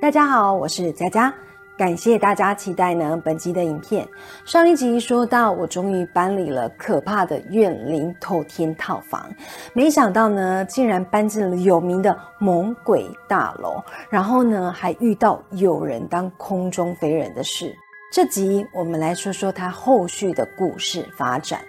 大家好，我是佳佳，感谢大家期待呢本集的影片。上一集说到，我终于搬离了可怕的怨灵透天套房，没想到呢，竟然搬进了有名的猛鬼大楼，然后呢，还遇到有人当空中飞人的事。这集我们来说说他后续的故事发展。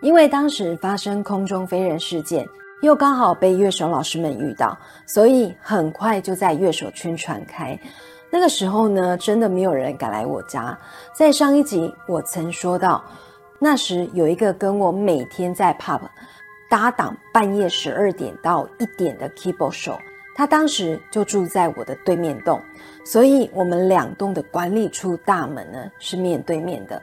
因为当时发生空中飞人事件，又刚好被乐手老师们遇到，所以很快就在乐手圈传开。那个时候呢，真的没有人敢来我家。在上一集我曾说到，那时有一个跟我每天在 pub 搭档半夜十二点到一点的 keyboard 手，他当时就住在我的对面栋，所以我们两栋的管理处大门呢是面对面的。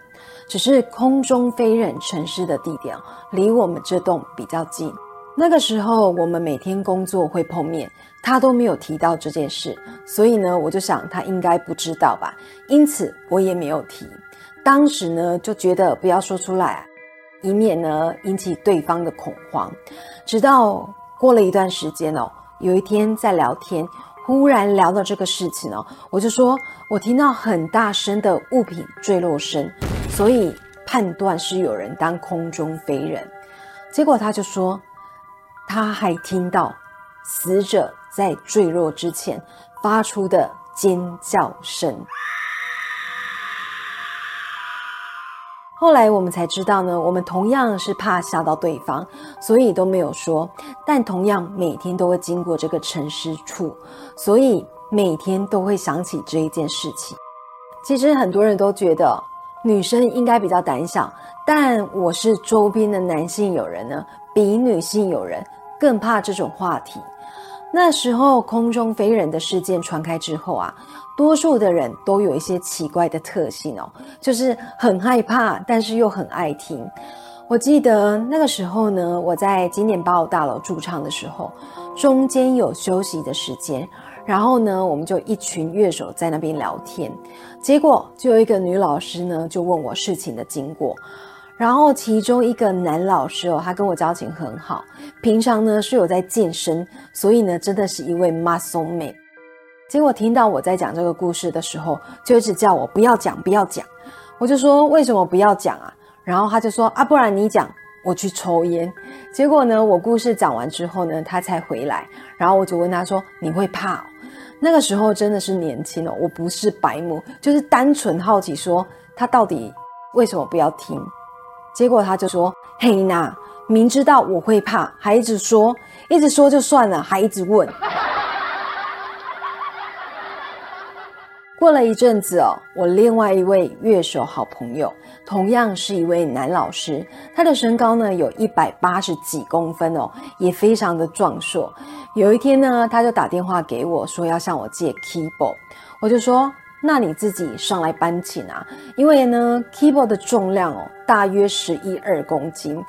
只是空中飞人城市的地点离我们这栋比较近。那个时候我们每天工作会碰面，他都没有提到这件事，所以呢，我就想他应该不知道吧，因此我也没有提。当时呢就觉得不要说出来，以免呢引起对方的恐慌。直到过了一段时间哦，有一天在聊天，忽然聊到这个事情哦，我就说我听到很大声的物品坠落声。所以判断是有人当空中飞人，结果他就说，他还听到死者在坠落之前发出的尖叫声。后来我们才知道呢，我们同样是怕吓到对方，所以都没有说。但同样每天都会经过这个沉尸处，所以每天都会想起这一件事情。其实很多人都觉得。女生应该比较胆小，但我是周边的男性友人呢，比女性友人更怕这种话题。那时候空中飞人的事件传开之后啊，多数的人都有一些奇怪的特性哦，就是很害怕，但是又很爱听。我记得那个时候呢，我在经典八五大楼驻唱的时候，中间有休息的时间。然后呢，我们就一群乐手在那边聊天，结果就有一个女老师呢，就问我事情的经过。然后其中一个男老师哦，他跟我交情很好，平常呢是有在健身，所以呢真的是一位 muscle man。结果听到我在讲这个故事的时候，就一直叫我不要讲，不要讲。我就说为什么不要讲啊？然后他就说啊，不然你讲，我去抽烟。结果呢，我故事讲完之后呢，他才回来。然后我就问他说，你会怕？那个时候真的是年轻哦，我不是白目，就是单纯好奇，说他到底为什么不要听？结果他就说：“嘿娜，明知道我会怕，还一直说，一直说就算了，还一直问。”过了一阵子哦，我另外一位乐手好朋友，同样是一位男老师，他的身高呢有一百八十几公分哦，也非常的壮硕。有一天呢，他就打电话给我说要向我借 keyboard，我就说那你自己上来搬琴啊，因为呢 keyboard 的重量哦大约十一二公斤，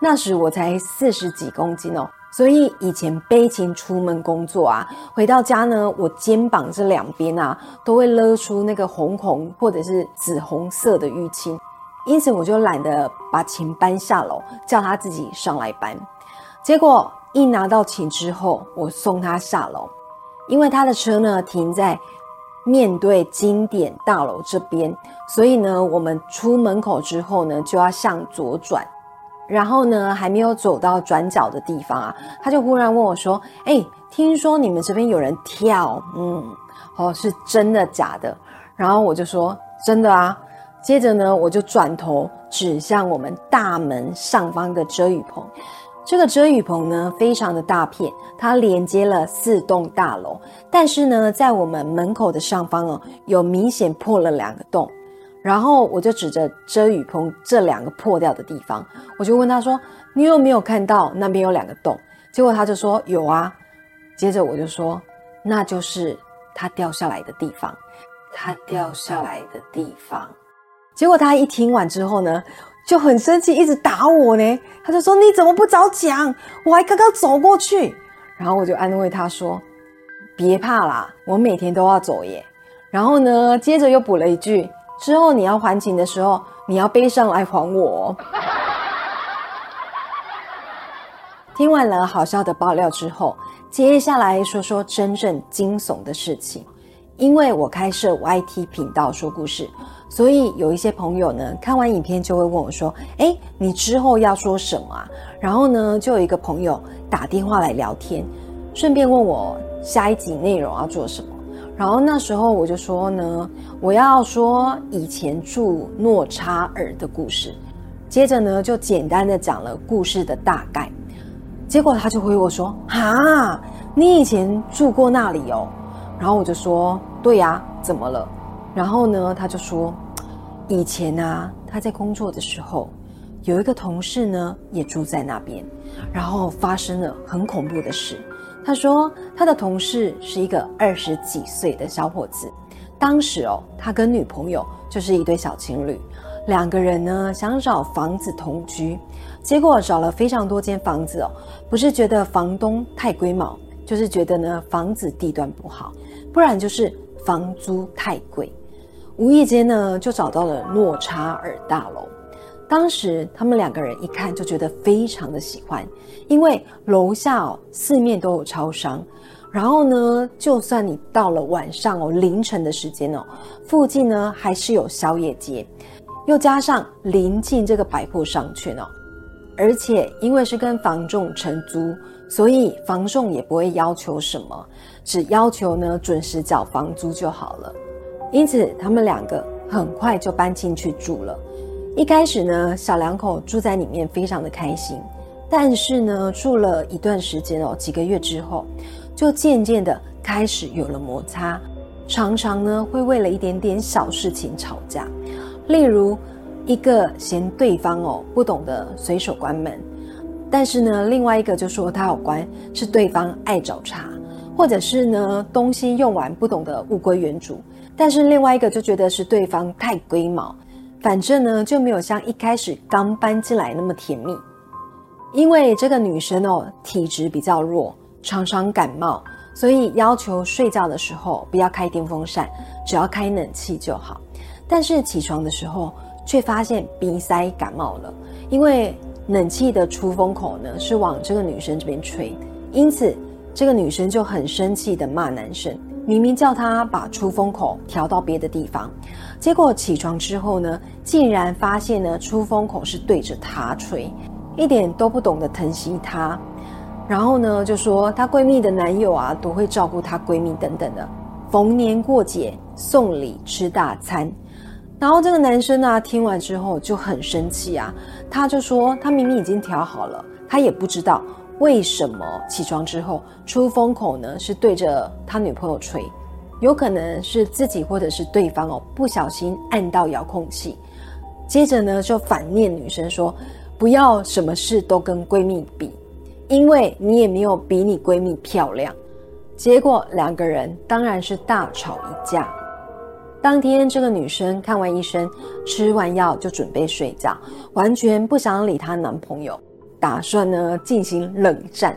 那时我才四十几公斤哦。所以以前背琴出门工作啊，回到家呢，我肩膀这两边啊都会勒出那个红红或者是紫红色的淤青，因此我就懒得把琴搬下楼，叫他自己上来搬。结果一拿到琴之后，我送他下楼，因为他的车呢停在面对经典大楼这边，所以呢，我们出门口之后呢就要向左转。然后呢，还没有走到转角的地方啊，他就忽然问我说：“哎，听说你们这边有人跳，嗯，哦，是真的假的？”然后我就说：“真的啊。”接着呢，我就转头指向我们大门上方的遮雨棚。这个遮雨棚呢，非常的大片，它连接了四栋大楼，但是呢，在我们门口的上方哦，有明显破了两个洞。然后我就指着遮雨棚这两个破掉的地方，我就问他说：“你有没有看到那边有两个洞？”结果他就说：“有啊。”接着我就说：“那就是他掉下来的地方，他掉下来的地方。”结果他一听完之后呢，就很生气，一直打我呢。他就说：“你怎么不早讲？我还刚刚走过去。”然后我就安慰他说：“别怕啦，我每天都要走耶。”然后呢，接着又补了一句：“之后你要还钱的时候，你要背上来还我。”听完了好笑的爆料之后，接下来说说真正惊悚的事情。因为我开设 YT 频道说故事，所以有一些朋友呢，看完影片就会问我说：“哎，你之后要说什么啊？”然后呢，就有一个朋友打电话来聊天，顺便问我下一集内容要做什么。然后那时候我就说呢，我要说以前住诺查尔的故事。接着呢，就简单的讲了故事的大概。结果他就回我说：“哈，你以前住过那里哦？”然后我就说：“对呀，怎么了？”然后呢，他就说：“以前啊，他在工作的时候，有一个同事呢也住在那边，然后发生了很恐怖的事。他说他的同事是一个二十几岁的小伙子，当时哦，他跟女朋友就是一对小情侣，两个人呢想找房子同居。”结果找了非常多间房子哦，不是觉得房东太龟毛，就是觉得呢房子地段不好，不然就是房租太贵。无意间呢就找到了诺查尔大楼。当时他们两个人一看就觉得非常的喜欢，因为楼下哦四面都有超商，然后呢就算你到了晚上哦凌晨的时间哦，附近呢还是有宵夜街，又加上临近这个百货商圈哦。而且因为是跟房仲承租，所以房仲也不会要求什么，只要求呢准时缴房租就好了。因此，他们两个很快就搬进去住了。一开始呢，小两口住在里面非常的开心，但是呢，住了一段时间哦，几个月之后，就渐渐的开始有了摩擦，常常呢会为了一点点小事情吵架，例如。一个嫌对方哦不懂得随手关门，但是呢，另外一个就说他有关是对方爱找茬，或者是呢东西用完不懂得物归原主，但是另外一个就觉得是对方太龟毛，反正呢就没有像一开始刚搬进来那么甜蜜。因为这个女生哦体质比较弱，常常感冒，所以要求睡觉的时候不要开电风扇，只要开冷气就好。但是起床的时候。却发现鼻塞感冒了，因为冷气的出风口呢是往这个女生这边吹，因此这个女生就很生气的骂男生，明明叫他把出风口调到别的地方，结果起床之后呢，竟然发现呢出风口是对着她吹，一点都不懂得疼惜她，然后呢就说她闺蜜的男友啊都会照顾她闺蜜等等的，逢年过节送礼吃大餐。然后这个男生呢，听完之后就很生气啊，他就说他明明已经调好了，他也不知道为什么起床之后出风口呢是对着他女朋友吹，有可能是自己或者是对方哦不小心按到遥控器，接着呢就反念女生说不要什么事都跟闺蜜比，因为你也没有比你闺蜜漂亮，结果两个人当然是大吵一架。当天，这个女生看完医生，吃完药就准备睡觉，完全不想理她男朋友，打算呢进行冷战。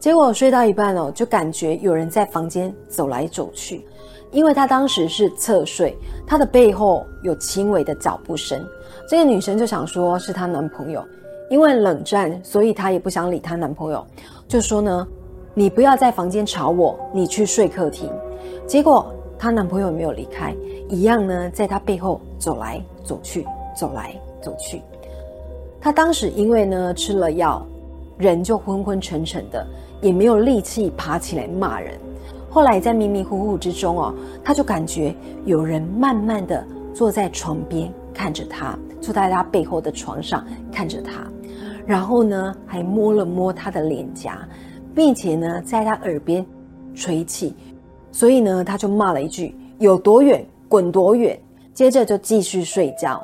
结果睡到一半哦，就感觉有人在房间走来走去，因为她当时是侧睡，她的背后有轻微的脚步声。这个女生就想说是她男朋友，因为冷战，所以她也不想理她男朋友，就说呢，你不要在房间吵我，你去睡客厅。结果。她男朋友没有离开，一样呢，在她背后走来走去，走来走去。他当时因为呢吃了药，人就昏昏沉沉的，也没有力气爬起来骂人。后来在迷迷糊糊之中哦，他就感觉有人慢慢的坐在床边看着他，坐在他背后的床上看着他，然后呢还摸了摸他的脸颊，并且呢在他耳边吹气。所以呢，他就骂了一句：“有多远滚多远。”接着就继续睡觉，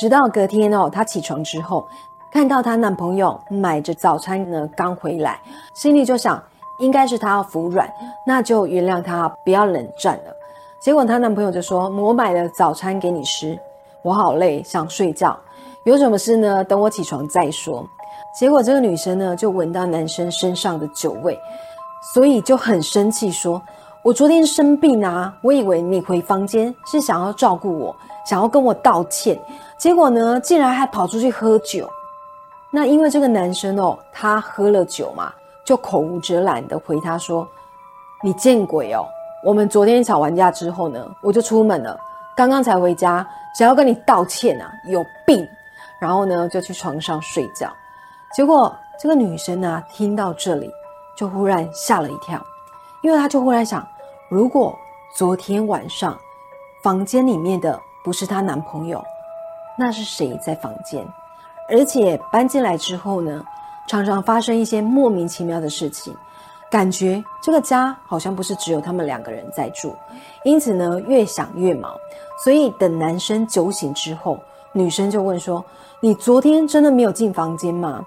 直到隔天哦，她起床之后，看到她男朋友买着早餐呢刚回来，心里就想应该是他要服软，那就原谅他，不要冷战了。结果她男朋友就说：“我买了早餐给你吃，我好累，想睡觉，有什么事呢？等我起床再说。”结果这个女生呢就闻到男生身上的酒味，所以就很生气说。我昨天生病啊，我以为你回房间是想要照顾我，想要跟我道歉，结果呢，竟然还跑出去喝酒。那因为这个男生哦，他喝了酒嘛，就口无遮拦的回他说：“你见鬼哦！我们昨天吵完架之后呢，我就出门了，刚刚才回家，想要跟你道歉啊，有病！然后呢，就去床上睡觉。结果这个女生呢，听到这里，就忽然吓了一跳。”因为她就忽然想，如果昨天晚上房间里面的不是她男朋友，那是谁在房间？而且搬进来之后呢，常常发生一些莫名其妙的事情，感觉这个家好像不是只有他们两个人在住。因此呢，越想越毛。所以等男生酒醒之后，女生就问说：“你昨天真的没有进房间吗？”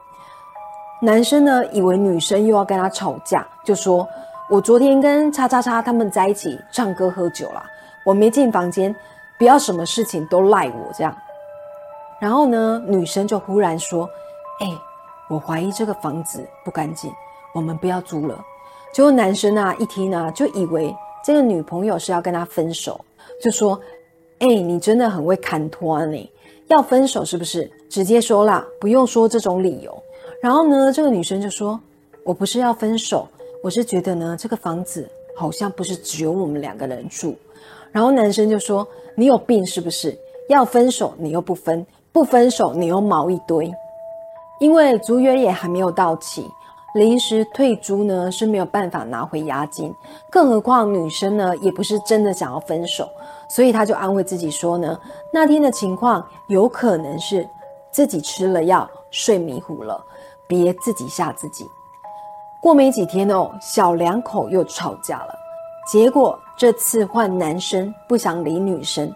男生呢，以为女生又要跟他吵架，就说。我昨天跟叉叉叉他们在一起唱歌喝酒了，我没进房间，不要什么事情都赖我这样。然后呢，女生就忽然说：“哎，我怀疑这个房子不干净，我们不要租了。”结果男生啊一听啊，就以为这个女朋友是要跟他分手，就说：“哎，你真的很会砍拖你，要分手是不是？直接说啦，不用说这种理由。”然后呢，这个女生就说：“我不是要分手。”我是觉得呢，这个房子好像不是只有我们两个人住。然后男生就说：“你有病是不是？要分手你又不分，不分手你又毛一堆。”因为租约也还没有到期，临时退租呢是没有办法拿回押金。更何况女生呢也不是真的想要分手，所以他就安慰自己说呢，那天的情况有可能是自己吃了药睡迷糊了，别自己吓自己。过没几天哦，小两口又吵架了。结果这次换男生不想理女生，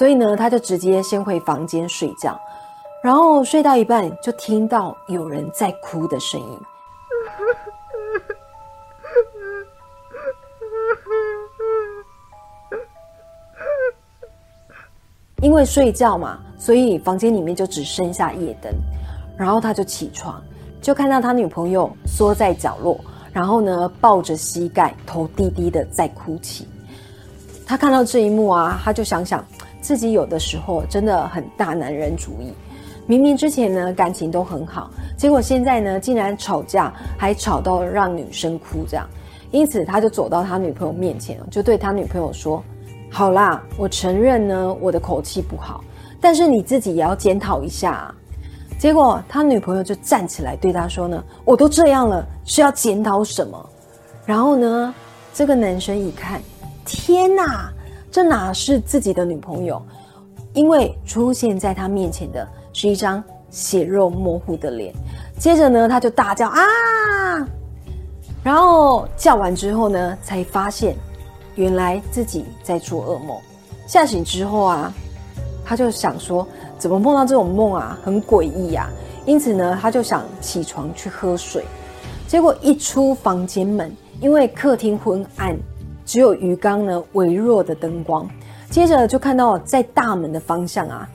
所以呢，他就直接先回房间睡觉。然后睡到一半，就听到有人在哭的声音。因为睡觉嘛，所以房间里面就只剩下夜灯。然后他就起床。就看到他女朋友缩在角落，然后呢抱着膝盖，头低低的在哭泣。他看到这一幕啊，他就想想自己有的时候真的很大男人主义。明明之前呢感情都很好，结果现在呢竟然吵架，还吵到让女生哭这样。因此他就走到他女朋友面前，就对他女朋友说：“好啦，我承认呢我的口气不好，但是你自己也要检讨一下。”啊结果他女朋友就站起来对他说呢：“我都这样了，是要检讨什么？”然后呢，这个男生一看，天哪，这哪是自己的女朋友？因为出现在他面前的是一张血肉模糊的脸。接着呢，他就大叫啊！然后叫完之后呢，才发现原来自己在做噩梦。吓醒之后啊，他就想说。怎么梦到这种梦啊？很诡异呀！因此呢，他就想起床去喝水。结果一出房间门，因为客厅昏暗，只有鱼缸呢微弱的灯光。接着就看到在大门的方向啊，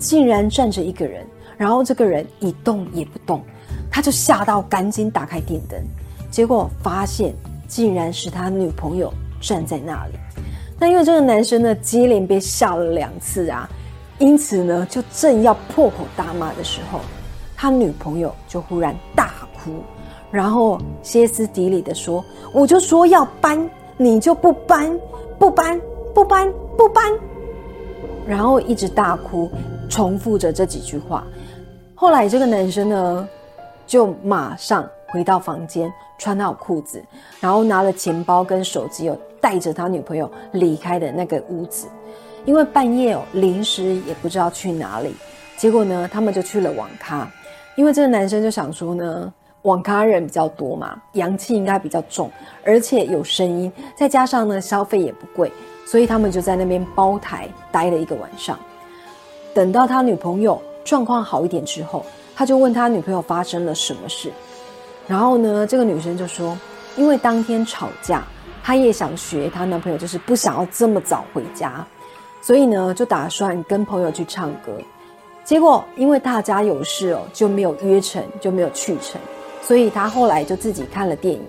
竟然站着一个人。然后这个人一动也不动，他就吓到，赶紧打开电灯。结果发现竟然是他女朋友站在那里。那因为这个男生呢，接连被吓了两次啊。因此呢，就正要破口大骂的时候，他女朋友就忽然大哭，然后歇斯底里的说：“我就说要搬，你就不搬，不搬，不搬，不搬。”然后一直大哭，重复着这几句话。后来这个男生呢，就马上回到房间，穿好裤子，然后拿了钱包跟手机，又带着他女朋友离开的那个屋子。因为半夜哦，临时也不知道去哪里，结果呢，他们就去了网咖。因为这个男生就想说呢，网咖人比较多嘛，阳气应该比较重，而且有声音，再加上呢，消费也不贵，所以他们就在那边包台待了一个晚上。等到他女朋友状况好一点之后，他就问他女朋友发生了什么事。然后呢，这个女生就说，因为当天吵架，她也想学她男朋友，就是不想要这么早回家。所以呢，就打算跟朋友去唱歌，结果因为大家有事哦，就没有约成，就没有去成。所以他后来就自己看了电影，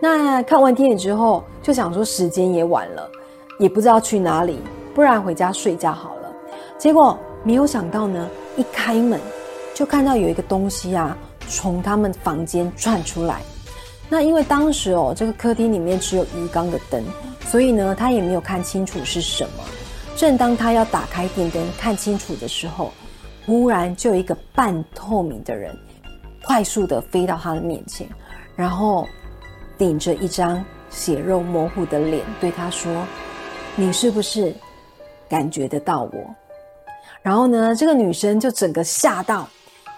那看完电影之后，就想说时间也晚了，也不知道去哪里，不然回家睡觉好了。结果没有想到呢，一开门就看到有一个东西啊，从他们房间窜出来。那因为当时哦，这个客厅里面只有鱼缸的灯，所以呢，他也没有看清楚是什么。正当他要打开电灯看清楚的时候，忽然就有一个半透明的人，快速的飞到他的面前，然后顶着一张血肉模糊的脸对他说：“你是不是感觉得到我？”然后呢，这个女生就整个吓到。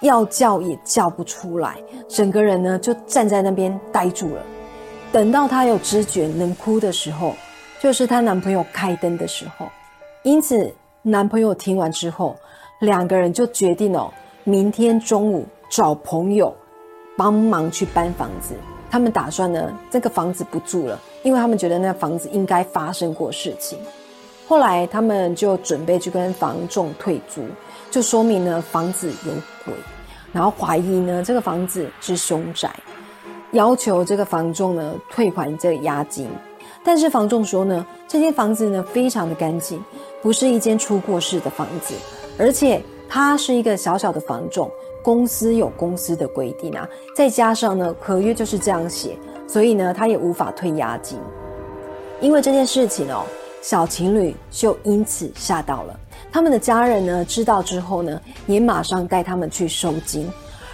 要叫也叫不出来，整个人呢就站在那边呆住了。等到她有知觉能哭的时候，就是她男朋友开灯的时候。因此，男朋友听完之后，两个人就决定哦，明天中午找朋友帮忙去搬房子。他们打算呢，这个房子不住了，因为他们觉得那房子应该发生过事情。后来他们就准备去跟房仲退租。就说明呢房子有鬼，然后怀疑呢这个房子是凶宅，要求这个房仲呢退还这个押金。但是房仲说呢，这间房子呢非常的干净，不是一间出过事的房子，而且它是一个小小的房仲，公司有公司的规定啊，再加上呢合约就是这样写，所以呢他也无法退押金。因为这件事情哦，小情侣就因此吓到了。他们的家人呢知道之后呢，也马上带他们去收金。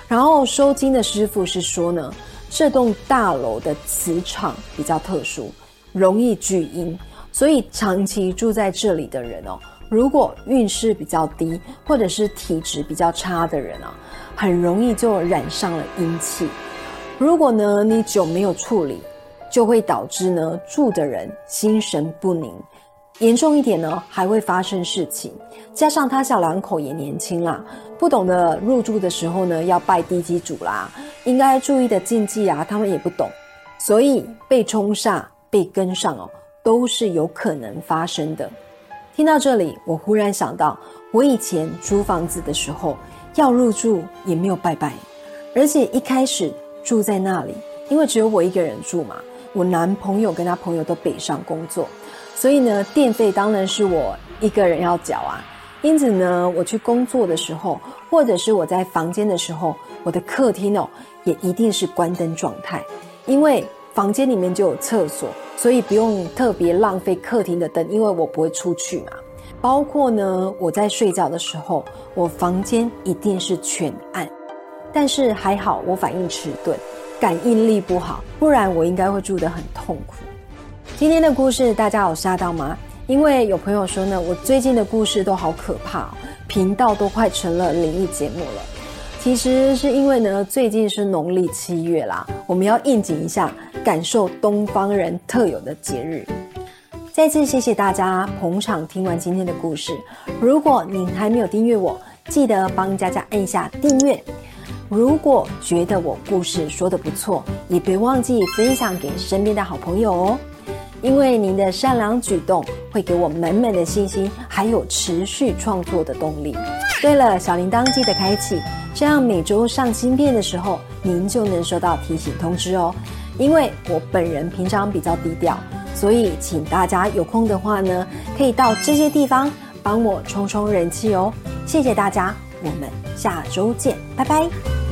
然后收金的师傅是说呢，这栋大楼的磁场比较特殊，容易聚阴，所以长期住在这里的人哦，如果运势比较低或者是体质比较差的人啊，很容易就染上了阴气。如果呢你久没有处理，就会导致呢住的人心神不宁。严重一点呢，还会发生事情。加上他小两口也年轻啦，不懂得入住的时候呢，要拜地基主啦，应该注意的禁忌啊，他们也不懂，所以被冲煞、被跟上哦，都是有可能发生的。听到这里，我忽然想到，我以前租房子的时候要入住也没有拜拜，而且一开始住在那里，因为只有我一个人住嘛，我男朋友跟他朋友都北上工作。所以呢，电费当然是我一个人要缴啊。因此呢，我去工作的时候，或者是我在房间的时候，我的客厅哦，也一定是关灯状态。因为房间里面就有厕所，所以不用特别浪费客厅的灯，因为我不会出去嘛。包括呢，我在睡觉的时候，我房间一定是全暗。但是还好，我反应迟钝，感应力不好，不然我应该会住得很痛苦。今天的故事大家有吓到吗？因为有朋友说呢，我最近的故事都好可怕，频道都快成了灵异节目了。其实是因为呢，最近是农历七月啦，我们要应景一下，感受东方人特有的节日。再次谢谢大家捧场，听完今天的故事。如果您还没有订阅我，记得帮佳佳按一下订阅。如果觉得我故事说的不错，也别忘记分享给身边的好朋友哦。因为您的善良举动会给我满满的信心，还有持续创作的动力。对了，小铃铛记得开启，这样每周上新片的时候，您就能收到提醒通知哦。因为我本人平常比较低调，所以请大家有空的话呢，可以到这些地方帮我冲冲人气哦。谢谢大家，我们下周见，拜拜。